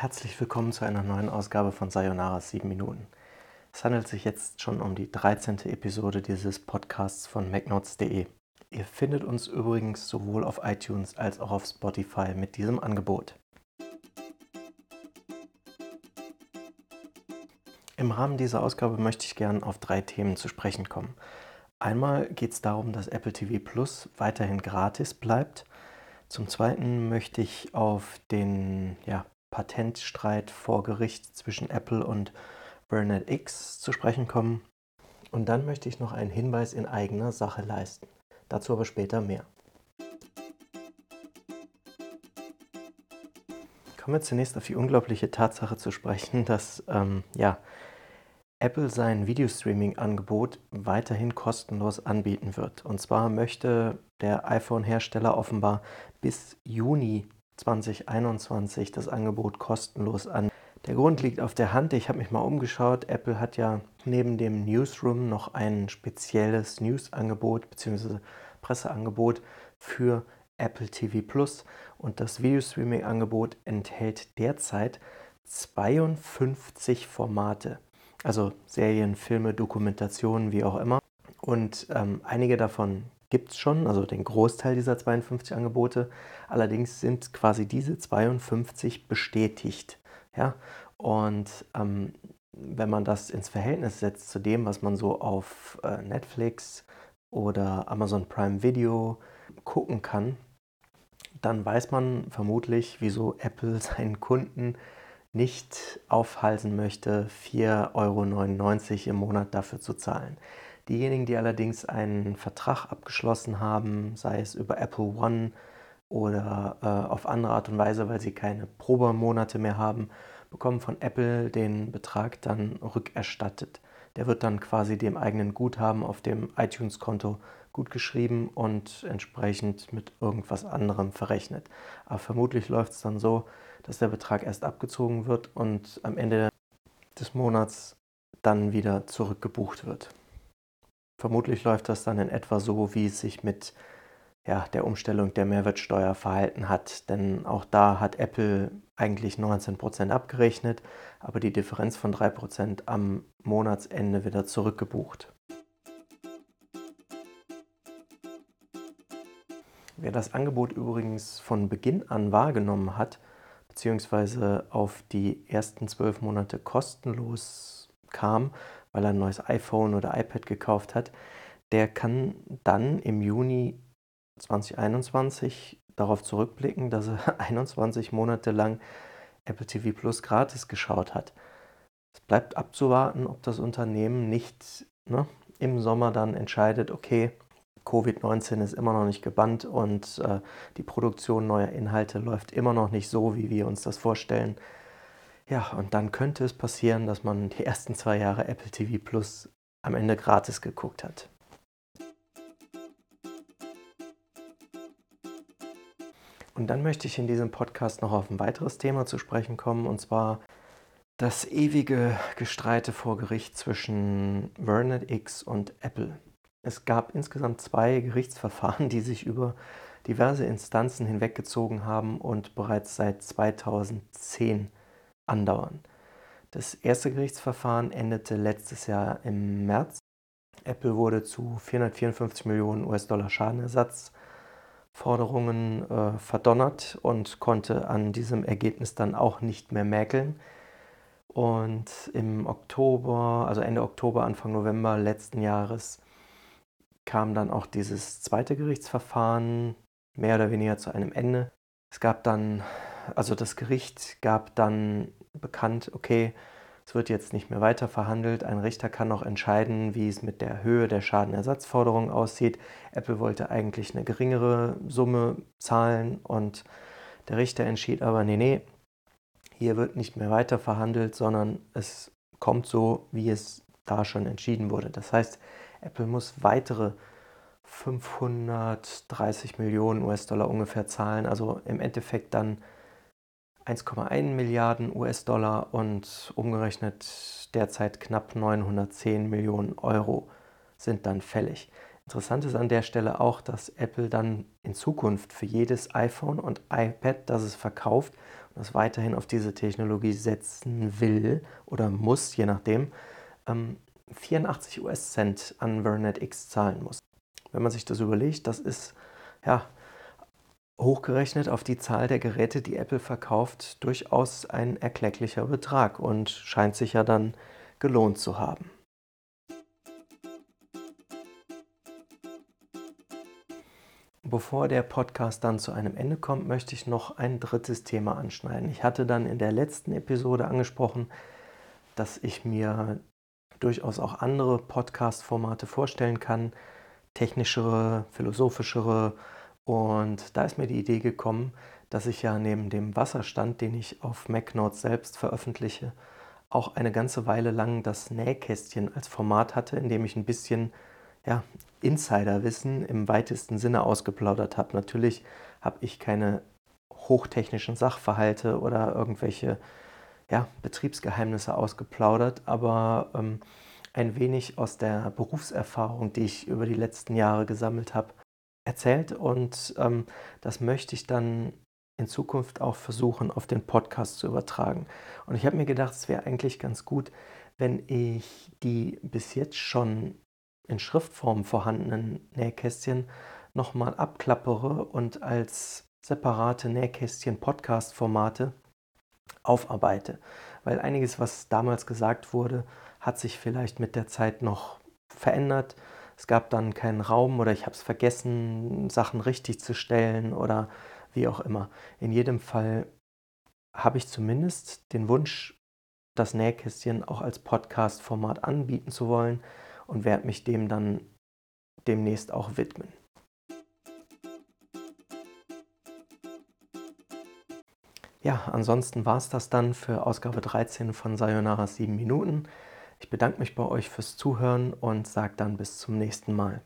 herzlich willkommen zu einer neuen Ausgabe von Sayonara 7 Minuten. Es handelt sich jetzt schon um die 13. Episode dieses Podcasts von MacNotes.de. Ihr findet uns übrigens sowohl auf iTunes als auch auf Spotify mit diesem Angebot. Im Rahmen dieser Ausgabe möchte ich gerne auf drei Themen zu sprechen kommen. Einmal geht es darum, dass Apple TV Plus weiterhin gratis bleibt. Zum Zweiten möchte ich auf den ja, Patentstreit vor Gericht zwischen Apple und Bernard X zu sprechen kommen. Und dann möchte ich noch einen Hinweis in eigener Sache leisten. Dazu aber später mehr. Kommen wir zunächst auf die unglaubliche Tatsache zu sprechen, dass ähm, ja, Apple sein Videostreaming-Angebot weiterhin kostenlos anbieten wird. Und zwar möchte der iPhone-Hersteller offenbar bis Juni 2021 das Angebot kostenlos an. Der Grund liegt auf der Hand. Ich habe mich mal umgeschaut. Apple hat ja neben dem Newsroom noch ein spezielles News-Angebot bzw. Presseangebot für Apple TV Plus. Und das Videostreaming-Angebot enthält derzeit 52 Formate. Also Serien, Filme, Dokumentationen, wie auch immer. Und ähm, einige davon gibt es schon, also den Großteil dieser 52 Angebote. Allerdings sind quasi diese 52 bestätigt. Ja? Und ähm, wenn man das ins Verhältnis setzt zu dem, was man so auf äh, Netflix oder Amazon Prime Video gucken kann, dann weiß man vermutlich, wieso Apple seinen Kunden nicht aufhalsen möchte, 4,99 Euro im Monat dafür zu zahlen. Diejenigen, die allerdings einen Vertrag abgeschlossen haben, sei es über Apple One oder äh, auf andere Art und Weise, weil sie keine Probemonate mehr haben, bekommen von Apple den Betrag dann rückerstattet. Der wird dann quasi dem eigenen Guthaben auf dem iTunes-Konto gutgeschrieben und entsprechend mit irgendwas anderem verrechnet. Aber vermutlich läuft es dann so, dass der Betrag erst abgezogen wird und am Ende des Monats dann wieder zurückgebucht wird. Vermutlich läuft das dann in etwa so, wie es sich mit ja, der Umstellung der Mehrwertsteuer verhalten hat. Denn auch da hat Apple eigentlich 19% abgerechnet, aber die Differenz von 3% am Monatsende wieder zurückgebucht. Wer das Angebot übrigens von Beginn an wahrgenommen hat, beziehungsweise auf die ersten zwölf Monate kostenlos kam, weil er ein neues iPhone oder iPad gekauft hat, der kann dann im Juni 2021 darauf zurückblicken, dass er 21 Monate lang Apple TV Plus gratis geschaut hat. Es bleibt abzuwarten, ob das Unternehmen nicht ne, im Sommer dann entscheidet, okay, Covid-19 ist immer noch nicht gebannt und äh, die Produktion neuer Inhalte läuft immer noch nicht so, wie wir uns das vorstellen. Ja, und dann könnte es passieren, dass man die ersten zwei Jahre Apple TV Plus am Ende gratis geguckt hat. Und dann möchte ich in diesem Podcast noch auf ein weiteres Thema zu sprechen kommen, und zwar das ewige Gestreite vor Gericht zwischen Vernet X und Apple. Es gab insgesamt zwei Gerichtsverfahren, die sich über diverse Instanzen hinweggezogen haben und bereits seit 2010 andauern. Das erste Gerichtsverfahren endete letztes Jahr im März. Apple wurde zu 454 Millionen US-Dollar Schadenersatzforderungen äh, verdonnert und konnte an diesem Ergebnis dann auch nicht mehr mäkeln. Und im Oktober, also Ende Oktober, Anfang November letzten Jahres, kam dann auch dieses zweite Gerichtsverfahren mehr oder weniger zu einem Ende. Es gab dann, also das Gericht gab dann bekannt, okay, es wird jetzt nicht mehr weiter verhandelt. Ein Richter kann noch entscheiden, wie es mit der Höhe der Schadenersatzforderung aussieht. Apple wollte eigentlich eine geringere Summe zahlen und der Richter entschied aber, nee, nee, hier wird nicht mehr weiter verhandelt, sondern es kommt so, wie es da schon entschieden wurde. Das heißt, Apple muss weitere 530 Millionen US-Dollar ungefähr zahlen, also im Endeffekt dann 1,1 Milliarden US-Dollar und umgerechnet derzeit knapp 910 Millionen Euro sind dann fällig. Interessant ist an der Stelle auch, dass Apple dann in Zukunft für jedes iPhone und iPad, das es verkauft und das weiterhin auf diese Technologie setzen will oder muss, je nachdem, 84 ähm, US-Cent an Vernet X zahlen muss. Wenn man sich das überlegt, das ist ja hochgerechnet auf die Zahl der Geräte, die Apple verkauft, durchaus ein erklecklicher Betrag und scheint sich ja dann gelohnt zu haben. Bevor der Podcast dann zu einem Ende kommt, möchte ich noch ein drittes Thema anschneiden. Ich hatte dann in der letzten Episode angesprochen, dass ich mir durchaus auch andere Podcast-Formate vorstellen kann, technischere, philosophischere. Und da ist mir die Idee gekommen, dass ich ja neben dem Wasserstand, den ich auf MacNotes selbst veröffentliche, auch eine ganze Weile lang das Nähkästchen als Format hatte, in dem ich ein bisschen ja, Insiderwissen im weitesten Sinne ausgeplaudert habe. Natürlich habe ich keine hochtechnischen Sachverhalte oder irgendwelche ja, Betriebsgeheimnisse ausgeplaudert, aber ähm, ein wenig aus der Berufserfahrung, die ich über die letzten Jahre gesammelt habe, erzählt. Und ähm, das möchte ich dann in Zukunft auch versuchen, auf den Podcast zu übertragen. Und ich habe mir gedacht, es wäre eigentlich ganz gut, wenn ich die bis jetzt schon in Schriftform vorhandenen Nähkästchen nochmal abklappere und als separate Nähkästchen-Podcast-Formate aufarbeite. Weil einiges, was damals gesagt wurde, hat sich vielleicht mit der Zeit noch verändert. Es gab dann keinen Raum oder ich habe es vergessen, Sachen richtig zu stellen oder wie auch immer. In jedem Fall habe ich zumindest den Wunsch, das Nähkästchen auch als Podcast-Format anbieten zu wollen und werde mich dem dann demnächst auch widmen. Ja, ansonsten war es das dann für Ausgabe 13 von Sayonara 7 Minuten. Ich bedanke mich bei euch fürs Zuhören und sage dann bis zum nächsten Mal.